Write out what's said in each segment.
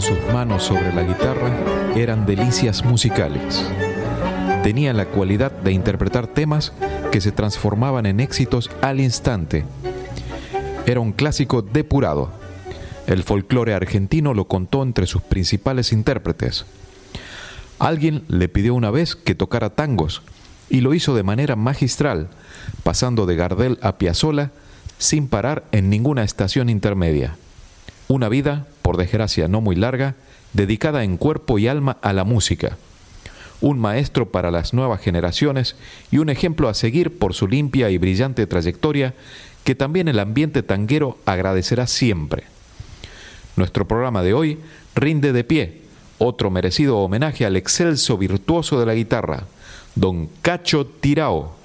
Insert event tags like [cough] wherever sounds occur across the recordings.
Sus manos sobre la guitarra eran delicias musicales. Tenía la cualidad de interpretar temas que se transformaban en éxitos al instante. Era un clásico depurado. El folclore argentino lo contó entre sus principales intérpretes. Alguien le pidió una vez que tocara tangos y lo hizo de manera magistral, pasando de Gardel a Piazzolla sin parar en ninguna estación intermedia. Una vida por desgracia no muy larga, dedicada en cuerpo y alma a la música. Un maestro para las nuevas generaciones y un ejemplo a seguir por su limpia y brillante trayectoria que también el ambiente tanguero agradecerá siempre. Nuestro programa de hoy rinde de pie otro merecido homenaje al excelso virtuoso de la guitarra, don Cacho Tirao.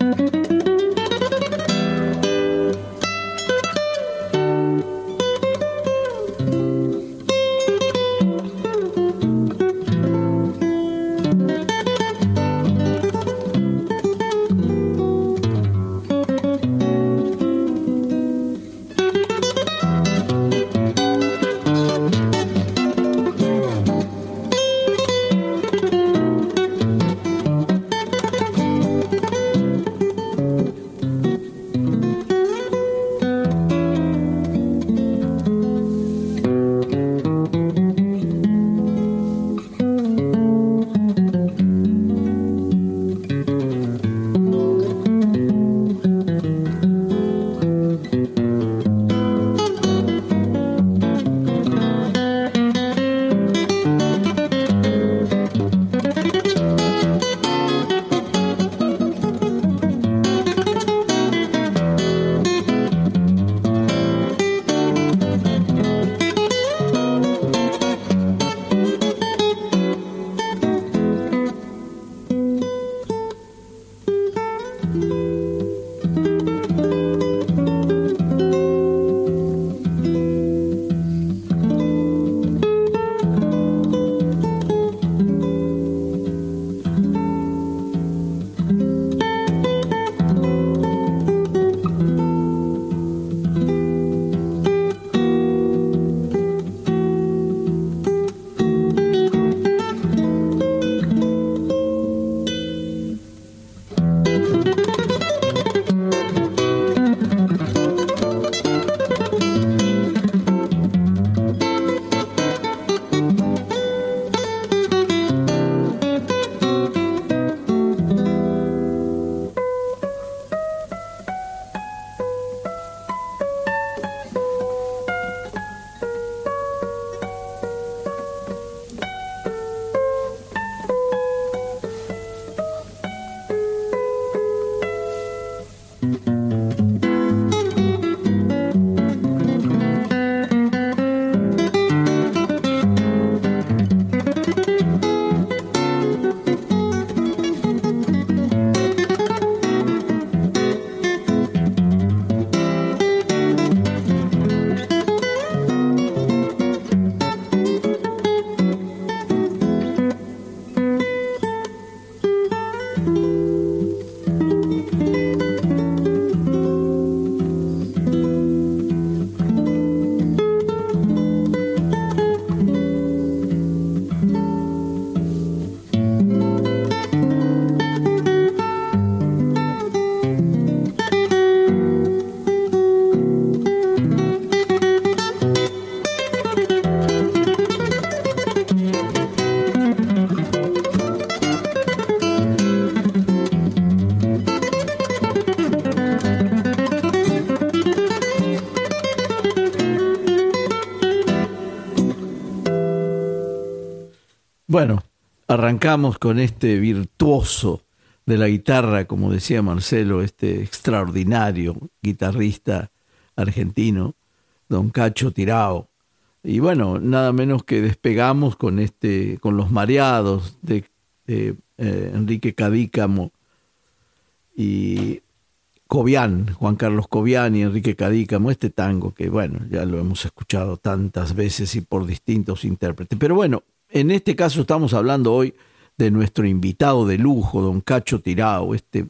Arrancamos con este virtuoso de la guitarra, como decía Marcelo, este extraordinario guitarrista argentino, don Cacho Tirao. Y bueno, nada menos que despegamos con este, con los mareados de, eh, Enrique Cadícamo y Cobian, Juan Carlos Cobian y Enrique Cadícamo, este tango que bueno, ya lo hemos escuchado tantas veces y por distintos intérpretes. Pero bueno, en este caso estamos hablando hoy de nuestro invitado de lujo, don Cacho Tirao, este,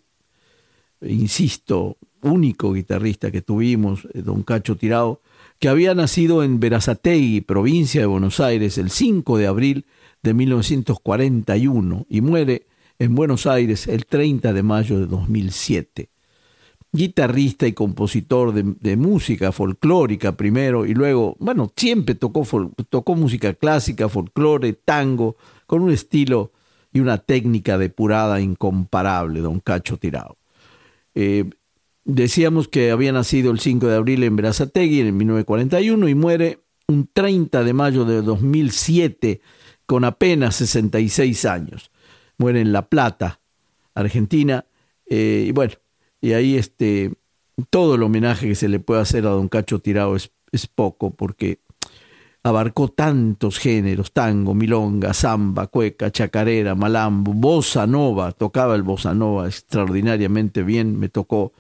insisto, único guitarrista que tuvimos, eh, don Cacho Tirao, que había nacido en Verazategui, provincia de Buenos Aires, el 5 de abril de 1941 y muere en Buenos Aires el 30 de mayo de 2007. Guitarrista y compositor de, música folclórica primero y luego, bueno, siempre tocó, tocó música clásica, folclore, tango, con un estilo y una técnica depurada incomparable, don Cacho Tirao. Eh, decíamos que había nacido el 5 de abril en Berazategui en 1941 y muere un 30 de mayo de 2007 con apenas 66 años. Muere en La Plata, Argentina. Eh, y bueno, y ahí este, todo el homenaje que se le puede hacer a don Cacho Tirao es, es poco porque abarcó tantos géneros, tango, milonga, samba, cueca, chacarera, malambo, bossa nova, tocaba el bossa nova extraordinariamente bien, me tocó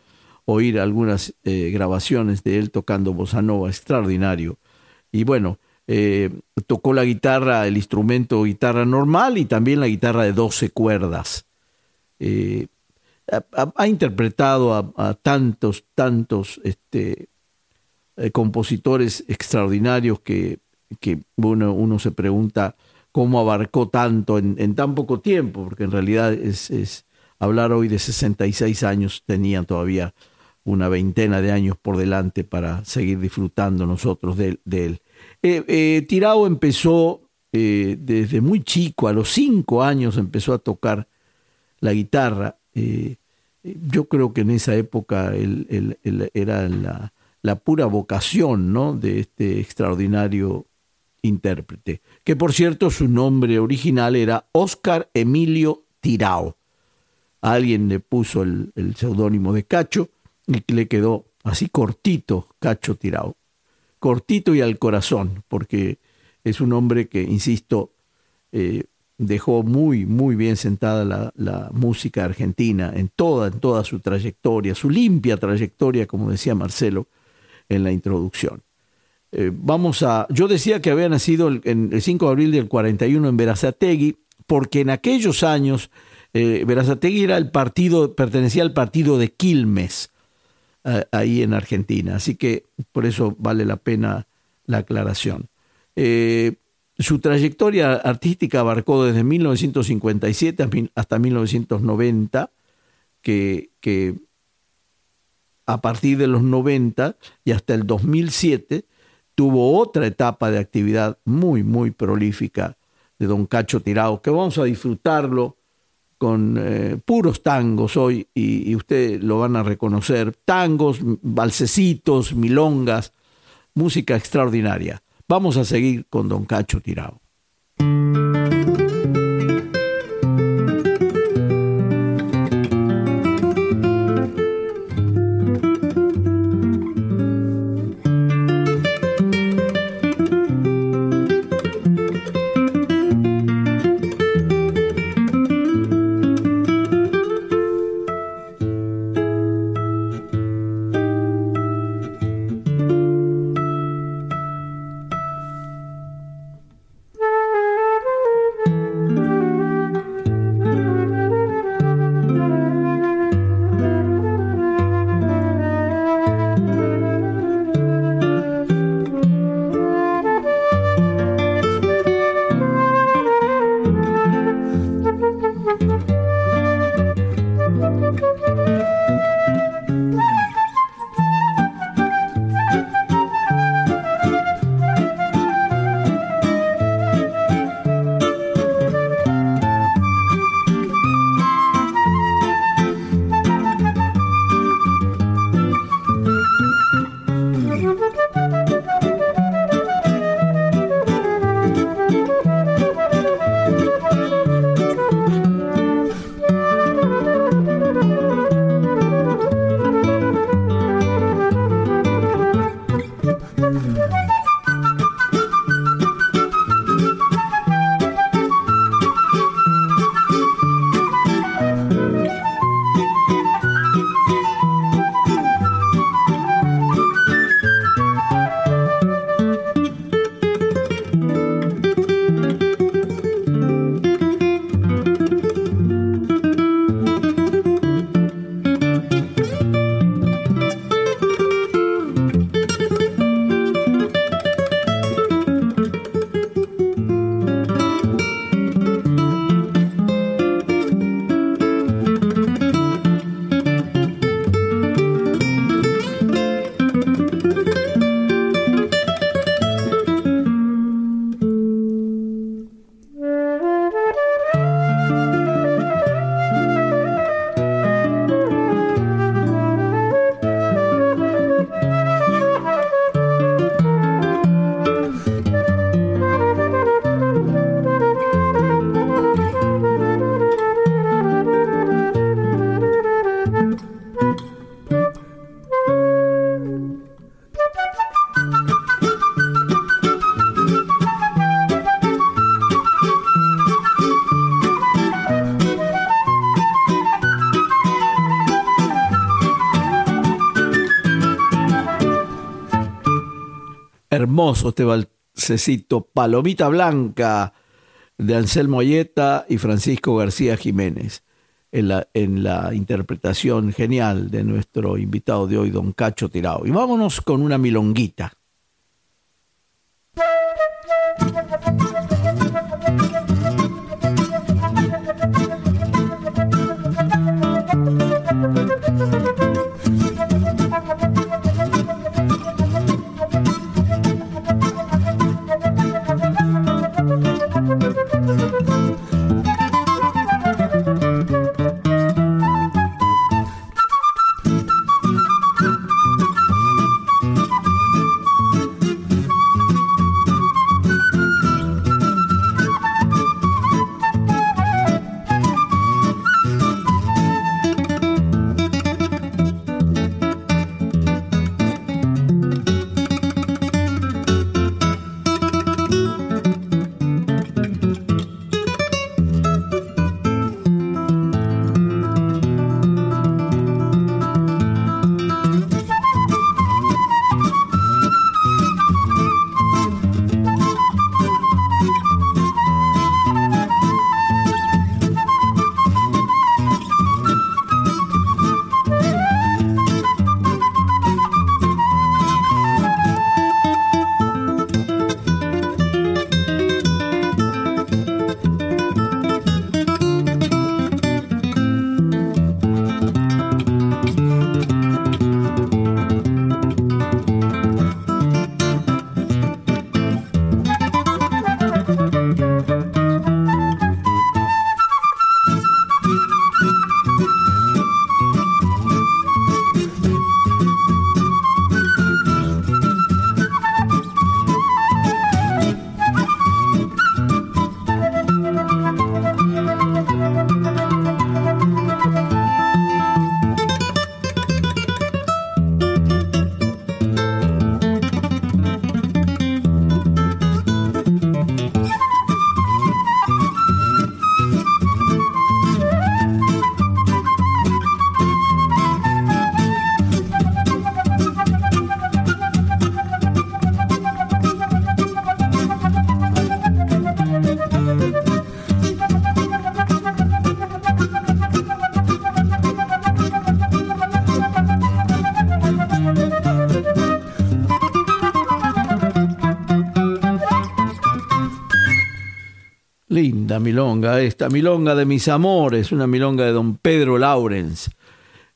oír algunas eh, grabaciones de él tocando bossa nova, extraordinario. Y bueno, eh, tocó la guitarra, el instrumento guitarra normal y también la guitarra de 12 cuerdas. Eh, ha, interpretado a, tantos, tantos este, compositores extraordinarios que que uno, uno se pregunta cómo abarcó tanto en, tan poco tiempo, porque en realidad es, hablar hoy de 66 años, tenía todavía una veintena de años por delante para seguir disfrutando nosotros de, él. Eh, eh, Tirao empezó eh, desde muy chico, a los cinco años empezó a tocar la guitarra. Yo creo que en esa época era la, pura vocación de este extraordinario intérprete, que por cierto su nombre original era Oscar Emilio Tirao. Alguien le puso el, seudónimo de Cacho y le quedó así cortito, Cacho Tirao. Cortito y al corazón, porque es un hombre que, insisto, eh, dejó muy, muy bien sentada la, música argentina en toda, en toda su trayectoria, su limpia trayectoria, como decía Marcelo en la introducción. Eh, vamos a. Yo decía que había nacido el, en el 5 de abril del 41 en Verazategui, porque en aquellos años eh, Verazategui era el partido, pertenecía al partido de Quilmes, ahí en Argentina. Así que por eso vale la pena la aclaración. Eh, su trayectoria artística abarcó desde 1957 hasta 1990, que, a partir de los 90 y hasta el 2007 tuvo otra etapa de actividad muy, muy prolífica de don Cacho Tirao, que vamos a disfrutarlo con eh, puros tangos hoy y, y ustedes lo van a reconocer, tangos, balsecitos, milongas, música extraordinaria. Vamos a seguir con don Cacho Tirao. Hermoso este balsecito Palomita Blanca de Anselmo Ayeta y Francisco García Jiménez, en la, en la interpretación genial de nuestro invitado de hoy, don Cacho Tirao. Y vámonos con una milonguita. [laughs] milonga, esta milonga de mis amores, una milonga de don Pedro Laurens.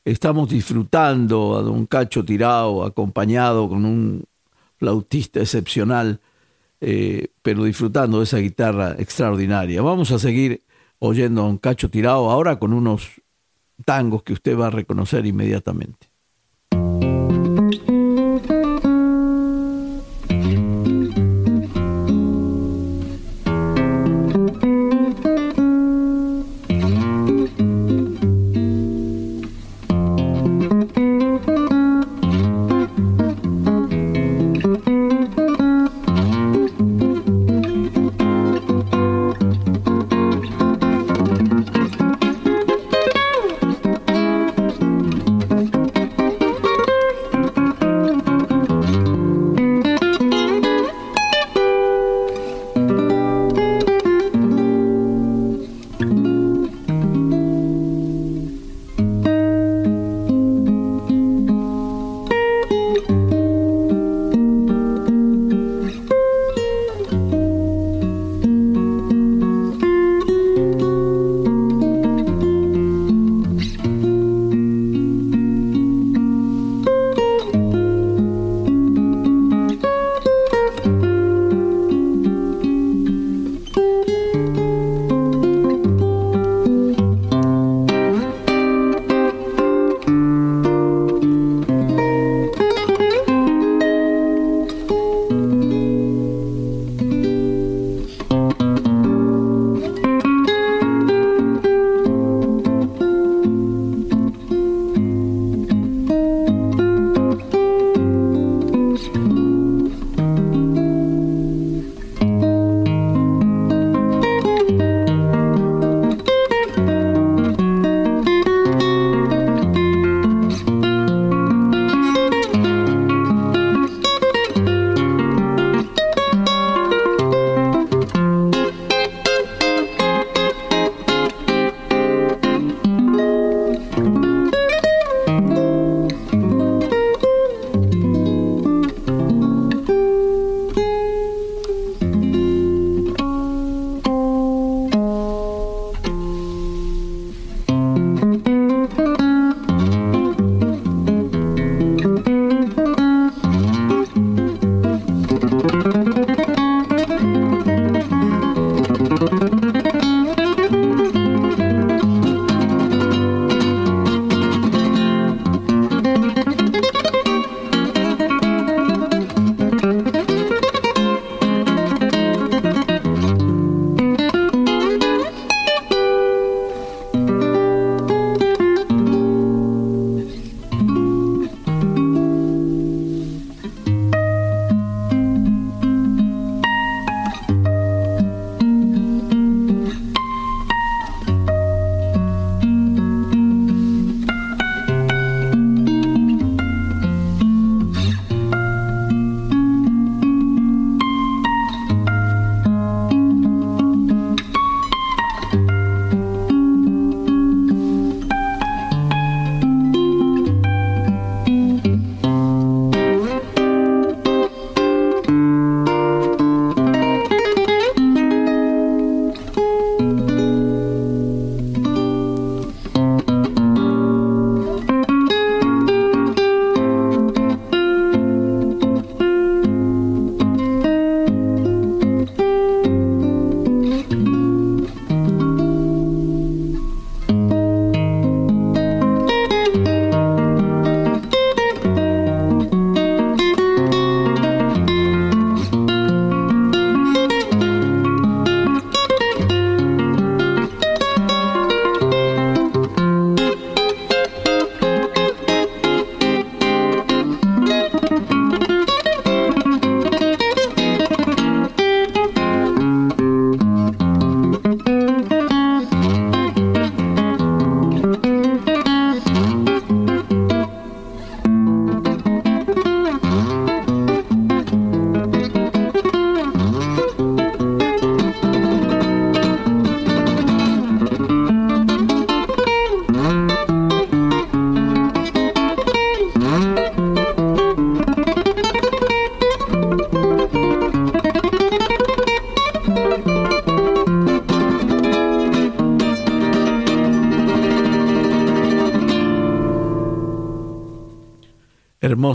Estamos disfrutando a don Cacho Tirao, acompañado con un flautista excepcional, eh, pero disfrutando de esa guitarra extraordinaria. Vamos a seguir oyendo a don Cacho Tirao ahora con unos tangos que usted va a reconocer inmediatamente.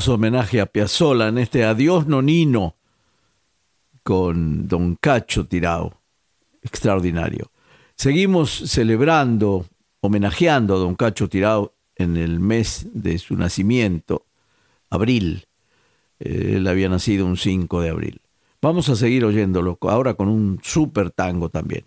Homenaje a Piazzolla en este Adiós Nonino con Don Cacho Tirao. Extraordinario. Seguimos celebrando, homenajeando a Don Cacho Tirao en el mes de su nacimiento, abril. Él había nacido un 5 de abril. Vamos a seguir oyéndolo ahora con un super tango también.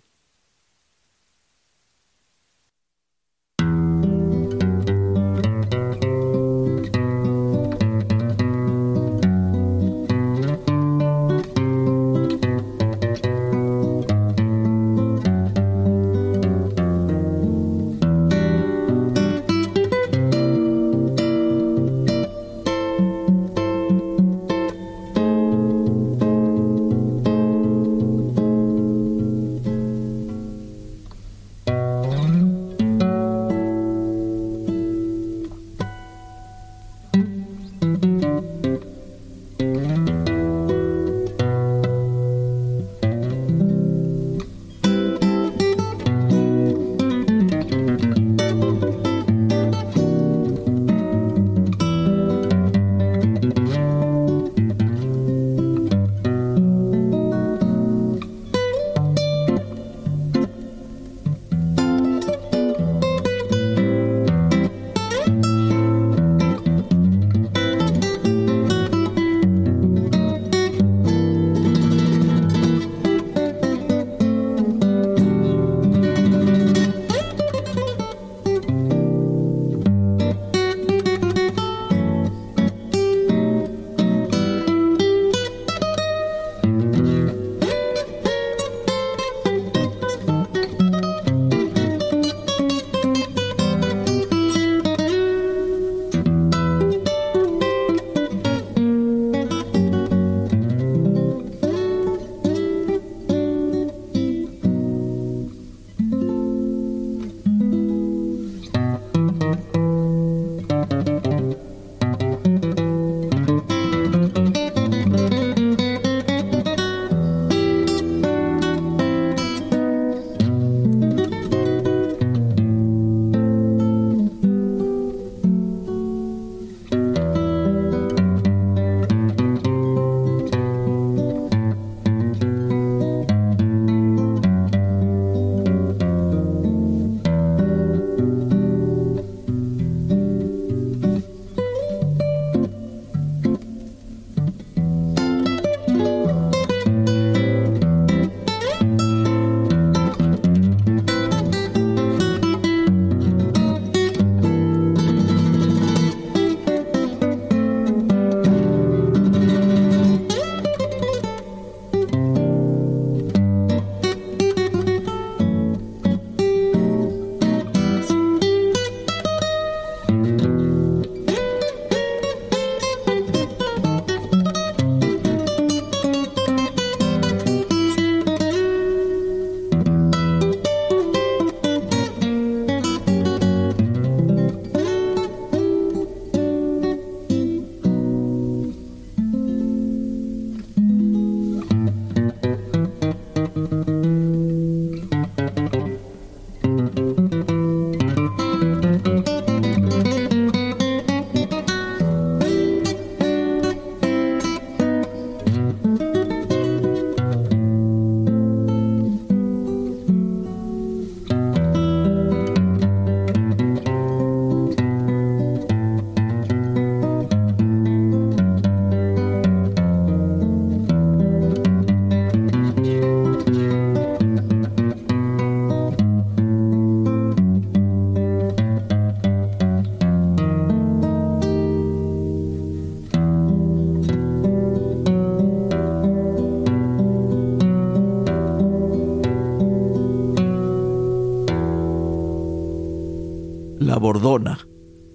Bordona,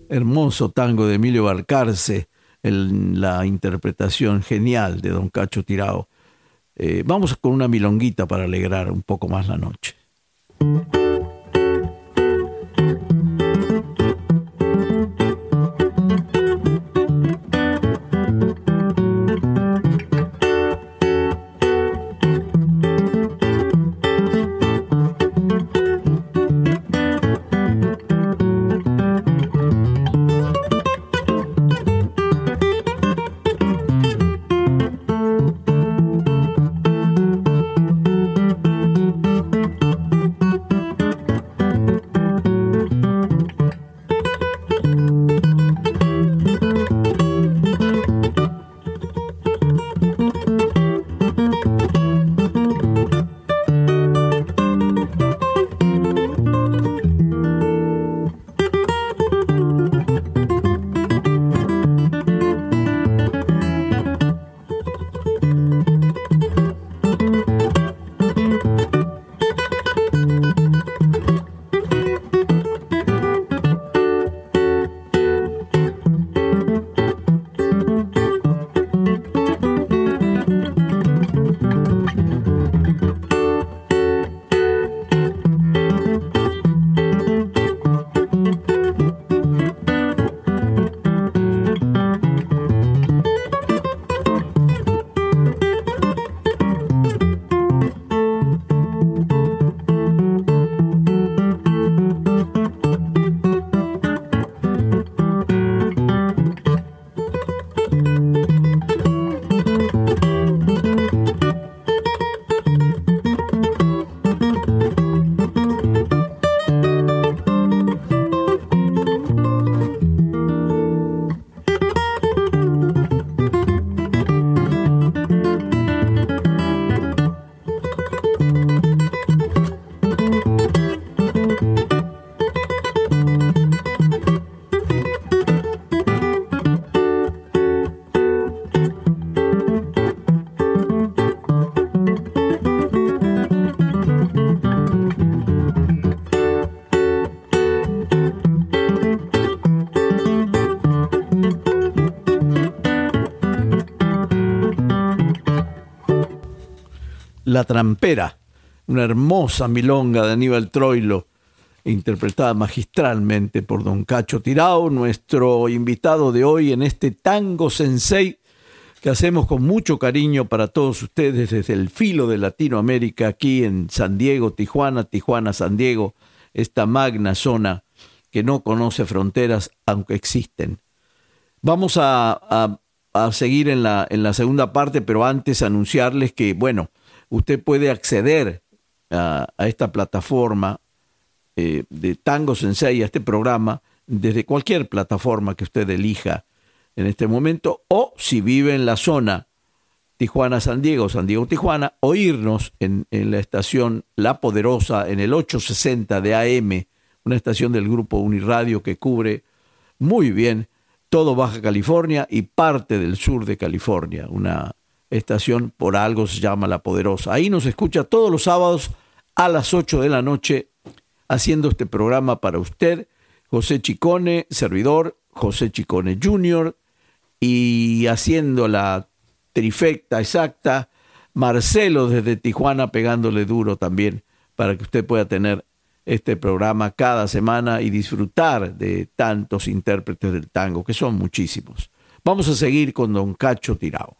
hermoso tango de Emilio Balcarce, en la interpretación genial de Don Cacho Tirao. Eh, vamos con una milonguita para alegrar un poco más la noche. La Trampera, una hermosa milonga de Aníbal Troilo, interpretada magistralmente por don Cacho Tirao, nuestro invitado de hoy en este Tango Sensei que hacemos con mucho cariño para todos ustedes desde el filo de Latinoamérica, aquí en San Diego, Tijuana, Tijuana, San Diego, esta magna zona que no conoce fronteras, aunque existen. Vamos a, seguir en la, en la segunda parte, pero antes anunciarles que, bueno, usted puede acceder a, esta plataforma eh, de Tango Sensei, a este programa, desde cualquier plataforma que usted elija en este momento, o si vive en la zona Tijuana-San Diego, San Diego-Tijuana, oírnos en, en, la estación La Poderosa, en el 860 de AM, una estación del grupo Uniradio que cubre muy bien todo Baja California y parte del sur de California, una estación por algo se llama La Poderosa. Ahí nos escucha todos los sábados a las 8 de la noche haciendo este programa para usted, José Chicone, servidor, José Chicone Jr., y haciendo la trifecta exacta, Marcelo desde Tijuana pegándole duro también para que usted pueda tener este programa cada semana y disfrutar de tantos intérpretes del tango, que son muchísimos. Vamos a seguir con don Cacho Tirao.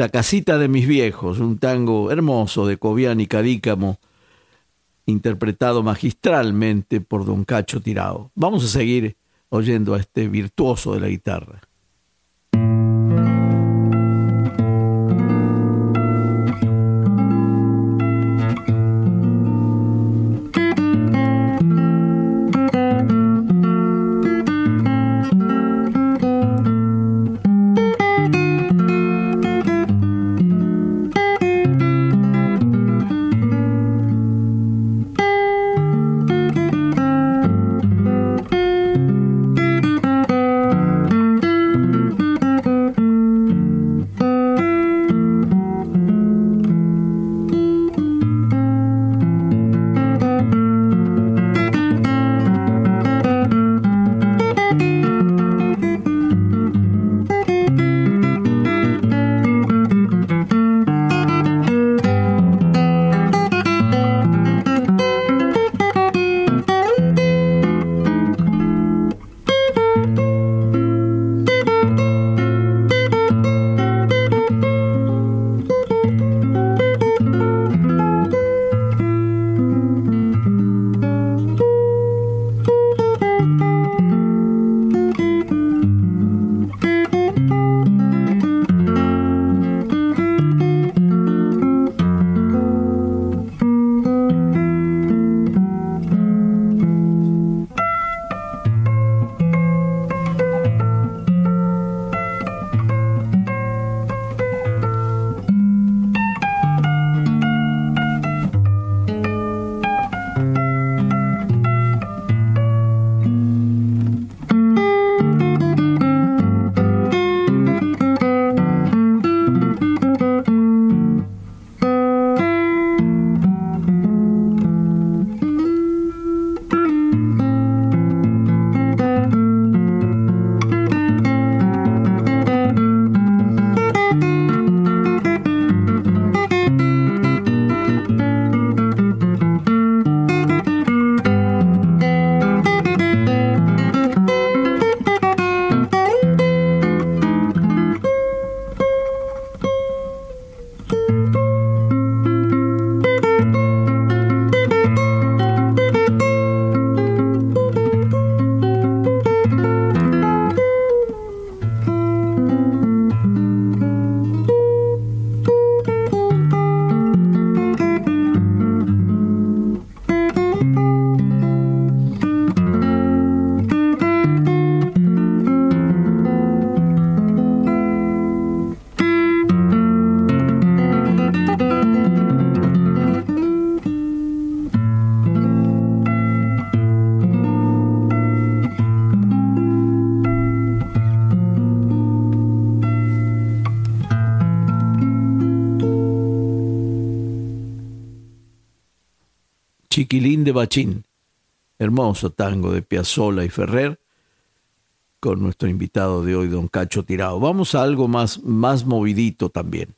La casita de mis viejos, un tango hermoso de Cobian y Cadícamo, interpretado magistralmente por don Cacho Tirao. Vamos a seguir oyendo a este virtuoso de la guitarra. Chiquilín de Bachín, hermoso tango de Piazzolla y Ferrer, con nuestro invitado de hoy, don Cacho Tirado. Vamos a algo más, más movidito también.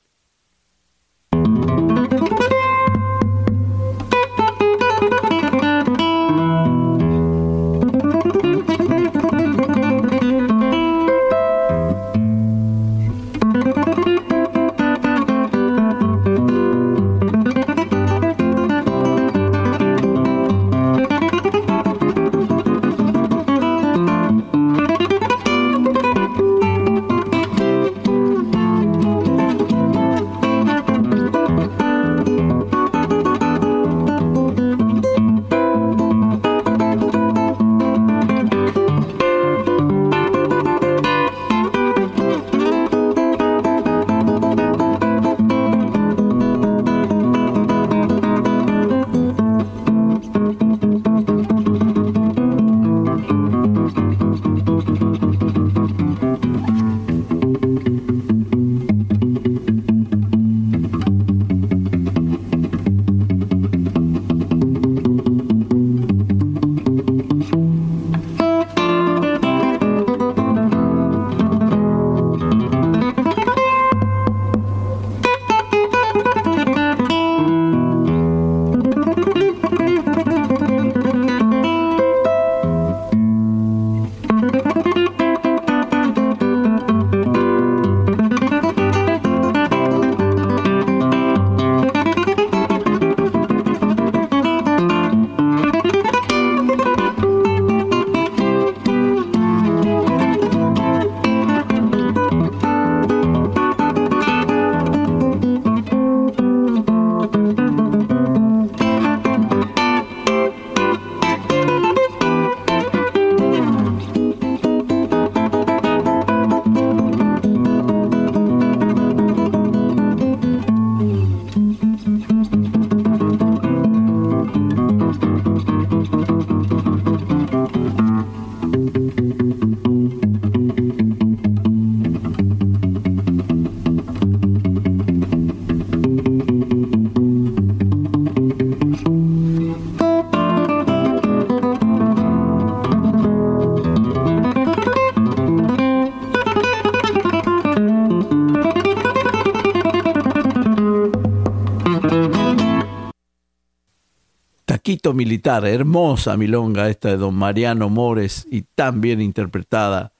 Militar, hermosa milonga esta de don Mariano Mores y tan bien interpretada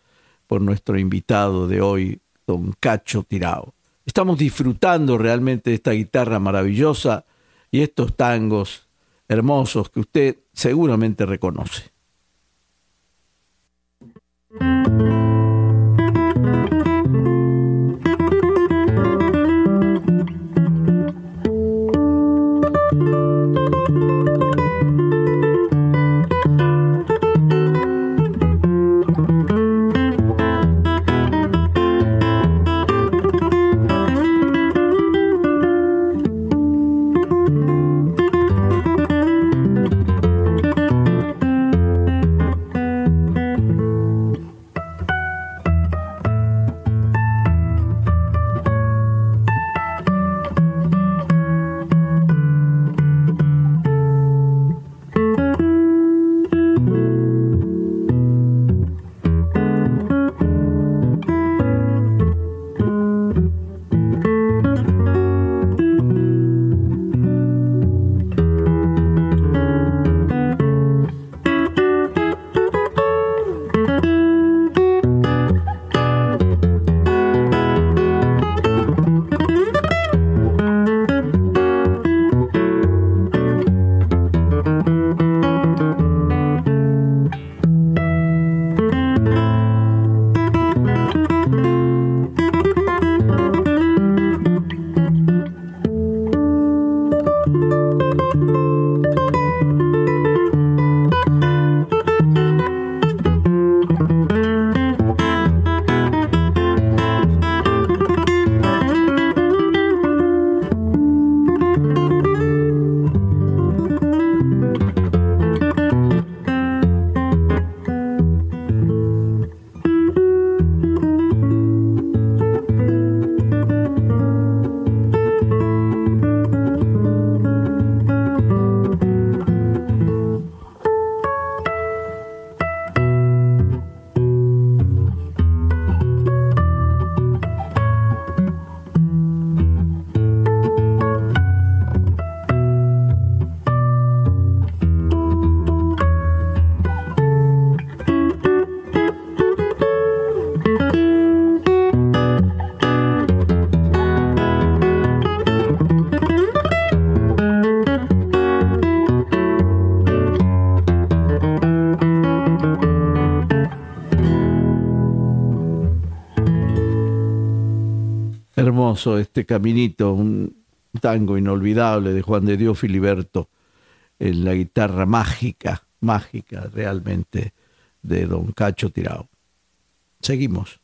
por nuestro invitado de hoy, don Cacho Tirao. Estamos disfrutando realmente de esta guitarra maravillosa y estos tangos hermosos que usted seguramente reconoce. Este caminito, un tango inolvidable de Juan de Dios Filiberto en la guitarra mágica, mágica realmente de Don Cacho Tirao. Seguimos.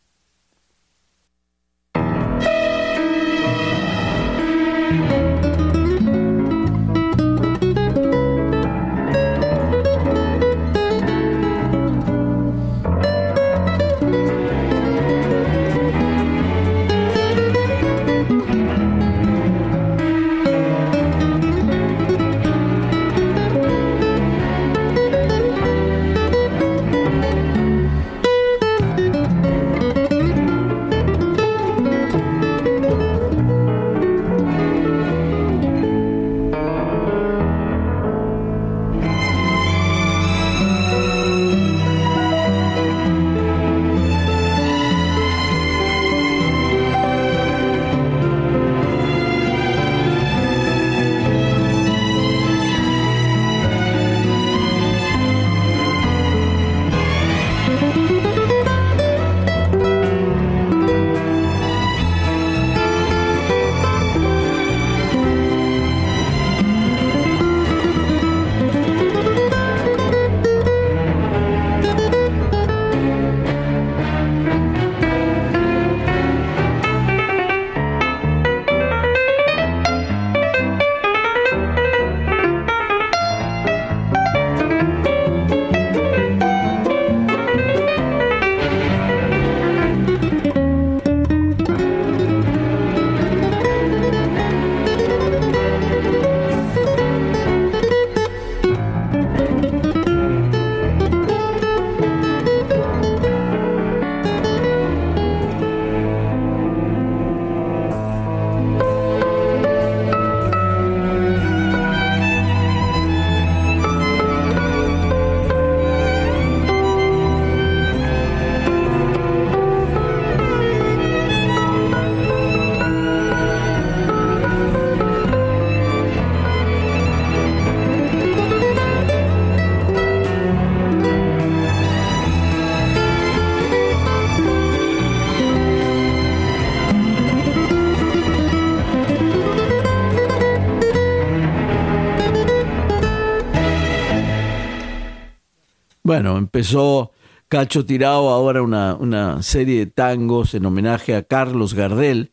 Empezó Cacho Tirao ahora una, una serie de tangos en homenaje a Carlos Gardel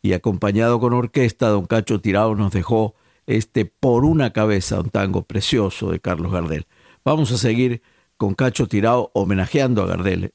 y acompañado con orquesta, don Cacho Tirao nos dejó este Por una cabeza, un tango precioso de Carlos Gardel. Vamos a seguir con Cacho Tirao homenajeando a Gardel.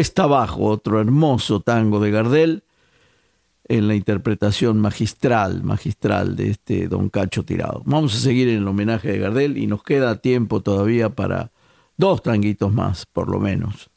Cuesta Abajo, otro hermoso tango de Gardel, en la interpretación magistral, magistral de este Don Cacho Tirado. Vamos a seguir en el homenaje de Gardel y nos queda tiempo todavía para dos tanguitos más, por lo menos.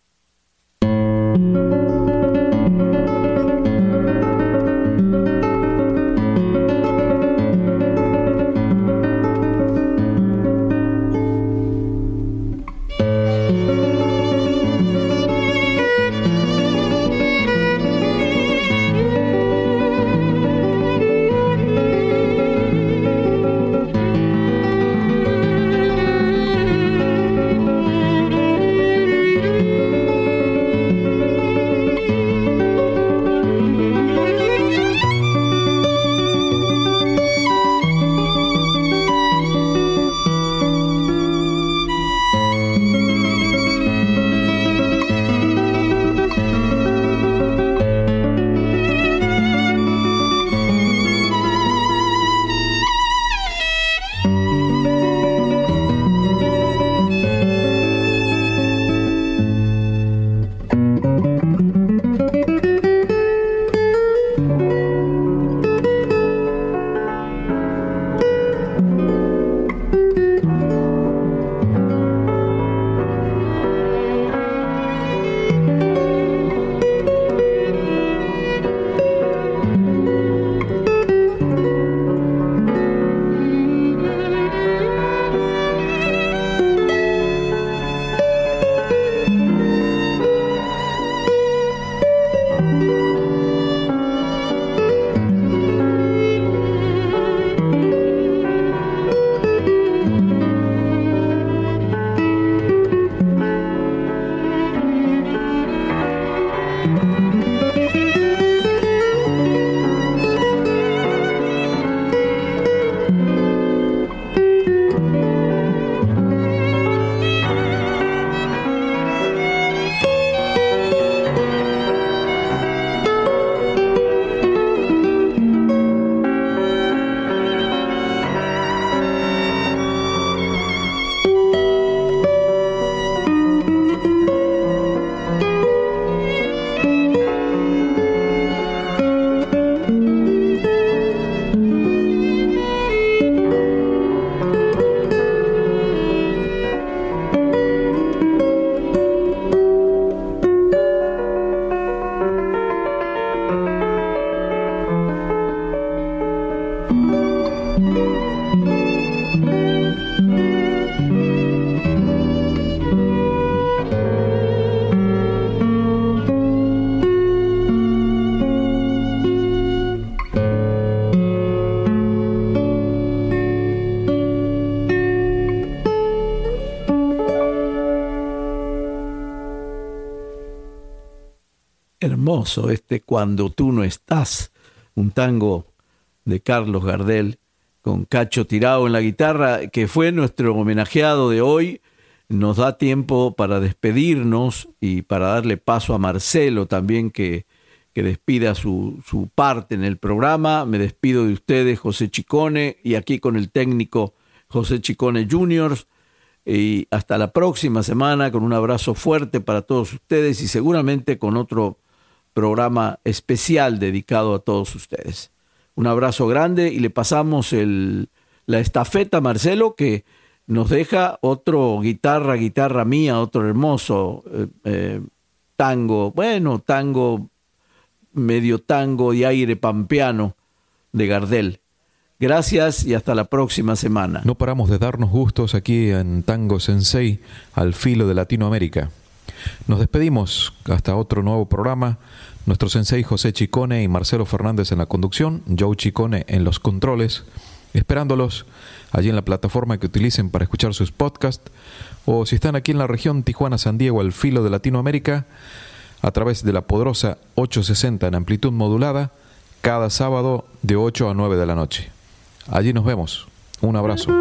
Este Cuando tú no estás, un tango de Carlos Gardel con Cacho Tirado en la guitarra, que fue nuestro homenajeado de hoy. Nos da tiempo para despedirnos y para darle paso a Marcelo también que, que despida su, su parte en el programa. Me despido de ustedes, José Chicone, y aquí con el técnico José Chicone Juniors. Y hasta la próxima semana con un abrazo fuerte para todos ustedes y seguramente con otro programa especial dedicado a todos ustedes. Un abrazo grande y le pasamos el, la estafeta Marcelo que nos deja otro guitarra, guitarra mía, otro hermoso eh, eh, tango, bueno, tango, medio tango y aire pampeano de Gardel. Gracias y hasta la próxima semana. No paramos de darnos gustos aquí en Tango Sensei al filo de Latinoamérica. Nos despedimos hasta otro nuevo programa. Nuestro sensei José Chicone y Marcelo Fernández en la conducción, Joe Chicone en los controles, esperándolos allí en la plataforma que utilicen para escuchar sus podcasts, o si están aquí en la región Tijuana-San Diego al filo de Latinoamérica, a través de la poderosa 860 en amplitud modulada, cada sábado de 8 a 9 de la noche. Allí nos vemos. Un abrazo.